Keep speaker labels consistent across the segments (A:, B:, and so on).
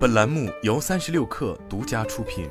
A: 本栏目由三十六氪独家出品。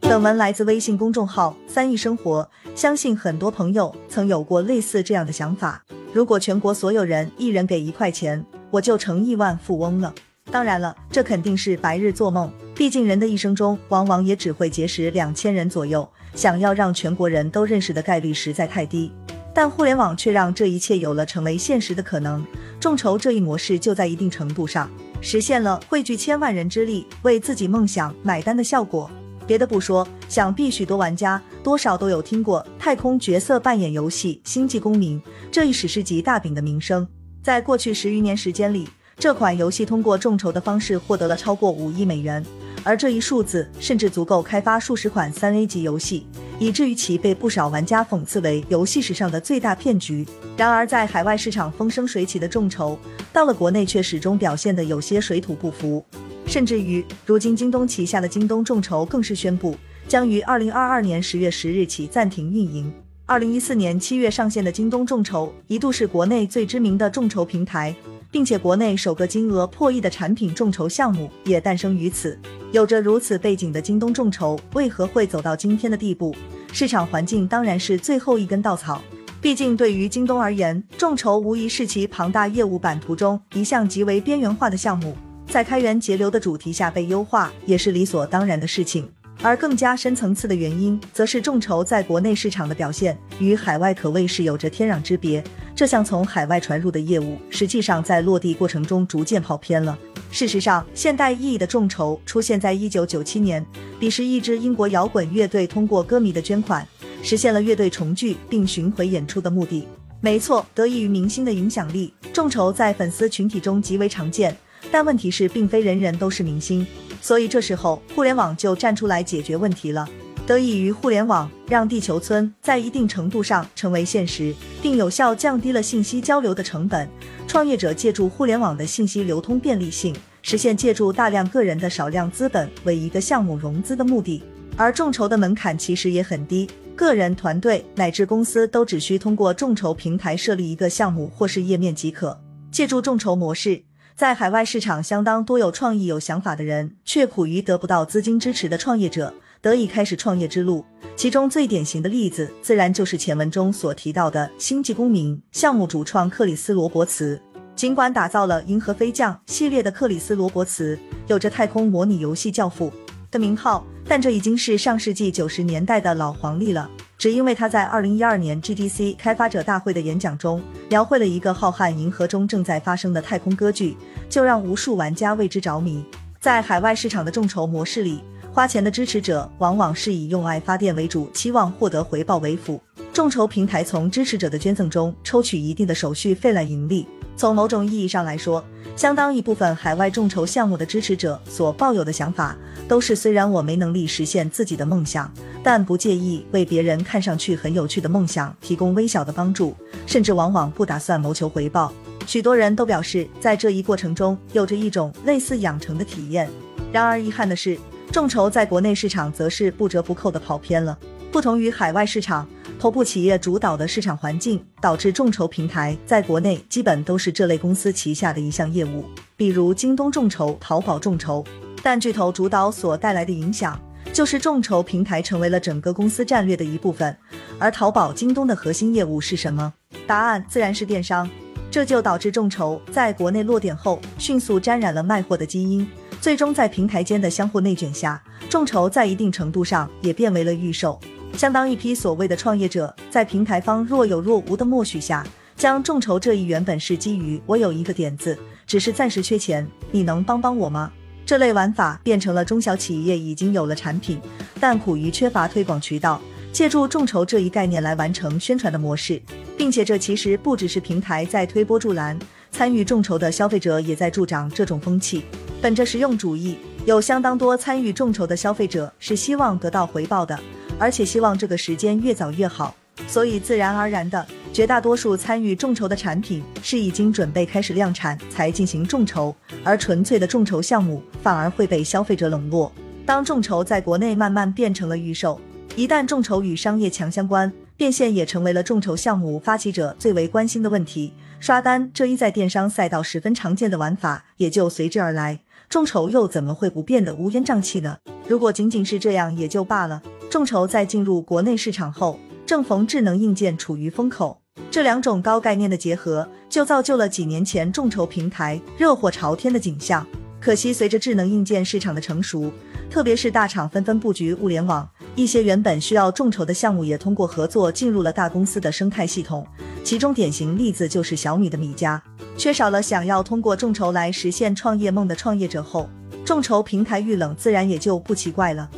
B: 本文来自微信公众号“三亿生活”，相信很多朋友曾有过类似这样的想法：如果全国所有人一人给一块钱，我就成亿万富翁了。当然了，这肯定是白日做梦。毕竟人的一生中，往往也只会结识两千人左右，想要让全国人都认识的概率实在太低。但互联网却让这一切有了成为现实的可能。众筹这一模式就在一定程度上实现了汇聚千万人之力为自己梦想买单的效果。别的不说，想必许多玩家多少都有听过太空角色扮演游戏《星际公民》这一史诗级大饼的名声。在过去十余年时间里，这款游戏通过众筹的方式获得了超过五亿美元，而这一数字甚至足够开发数十款三 A 级游戏。以至于其被不少玩家讽刺为游戏史上的最大骗局。然而，在海外市场风生水起的众筹，到了国内却始终表现得有些水土不服。甚至于，如今京东旗下的京东众筹更是宣布，将于二零二二年十月十日起暂停运营。二零一四年七月上线的京东众筹，一度是国内最知名的众筹平台，并且国内首个金额破亿的产品众筹项目也诞生于此。有着如此背景的京东众筹，为何会走到今天的地步？市场环境当然是最后一根稻草。毕竟对于京东而言，众筹无疑是其庞大业务版图中一项极为边缘化的项目，在开源节流的主题下被优化，也是理所当然的事情。而更加深层次的原因，则是众筹在国内市场的表现与海外可谓是有着天壤之别。这项从海外传入的业务，实际上在落地过程中逐渐跑偏了。事实上，现代意义的众筹出现在一九九七年，彼时一支英国摇滚乐队通过歌迷的捐款，实现了乐队重聚并巡回演出的目的。没错，得益于明星的影响力，众筹在粉丝群体中极为常见。但问题是，并非人人都是明星，所以这时候互联网就站出来解决问题了。得益于互联网，让地球村在一定程度上成为现实，并有效降低了信息交流的成本。创业者借助互联网的信息流通便利性，实现借助大量个人的少量资本为一个项目融资的目的。而众筹的门槛其实也很低，个人、团队乃至公司都只需通过众筹平台设立一个项目或是页面即可。借助众筹模式，在海外市场相当多有创意、有想法的人，却苦于得不到资金支持的创业者。得以开始创业之路，其中最典型的例子，自然就是前文中所提到的星际公民项目主创克里斯罗伯茨。尽管打造了《银河飞将》系列的克里斯罗伯茨有着“太空模拟游戏教父”的名号，但这已经是上世纪九十年代的老黄历了。只因为他在二零一二年 GDC 开发者大会的演讲中，描绘了一个浩瀚银河中正在发生的太空歌剧，就让无数玩家为之着迷。在海外市场的众筹模式里。花钱的支持者往往是以用爱发电为主，期望获得回报为辅。众筹平台从支持者的捐赠中抽取一定的手续费来盈利。从某种意义上来说，相当一部分海外众筹项目的支持者所抱有的想法，都是虽然我没能力实现自己的梦想，但不介意为别人看上去很有趣的梦想提供微小的帮助，甚至往往不打算谋求回报。许多人都表示，在这一过程中有着一种类似养成的体验。然而遗憾的是。众筹在国内市场则是不折不扣的跑偏了。不同于海外市场，头部企业主导的市场环境导致众筹平台在国内基本都是这类公司旗下的一项业务，比如京东众筹、淘宝众筹。但巨头主导所带来的影响，就是众筹平台成为了整个公司战略的一部分。而淘宝、京东的核心业务是什么？答案自然是电商。这就导致众筹在国内落点后，迅速沾染了卖货的基因。最终，在平台间的相互内卷下，众筹在一定程度上也变为了预售。相当一批所谓的创业者，在平台方若有若无的默许下，将众筹这一原本是基于我有一个点子，只是暂时缺钱，你能帮帮我吗？这类玩法变成了中小企业已经有了产品，但苦于缺乏推广渠道，借助众筹这一概念来完成宣传的模式，并且这其实不只是平台在推波助澜，参与众筹的消费者也在助长这种风气。本着实用主义，有相当多参与众筹的消费者是希望得到回报的，而且希望这个时间越早越好。所以自然而然的，绝大多数参与众筹的产品是已经准备开始量产才进行众筹，而纯粹的众筹项目反而会被消费者冷落。当众筹在国内慢慢变成了预售，一旦众筹与商业强相关，变现也成为了众筹项目发起者最为关心的问题。刷单这一在电商赛道十分常见的玩法也就随之而来。众筹又怎么会不变得乌烟瘴气呢？如果仅仅是这样也就罢了。众筹在进入国内市场后，正逢智能硬件处于风口，这两种高概念的结合，就造就了几年前众筹平台热火朝天的景象。可惜，随着智能硬件市场的成熟，特别是大厂纷纷布局物联网。一些原本需要众筹的项目也通过合作进入了大公司的生态系统，其中典型例子就是小米的米家。缺少了想要通过众筹来实现创业梦的创业者后，众筹平台遇冷自然也就不奇怪了。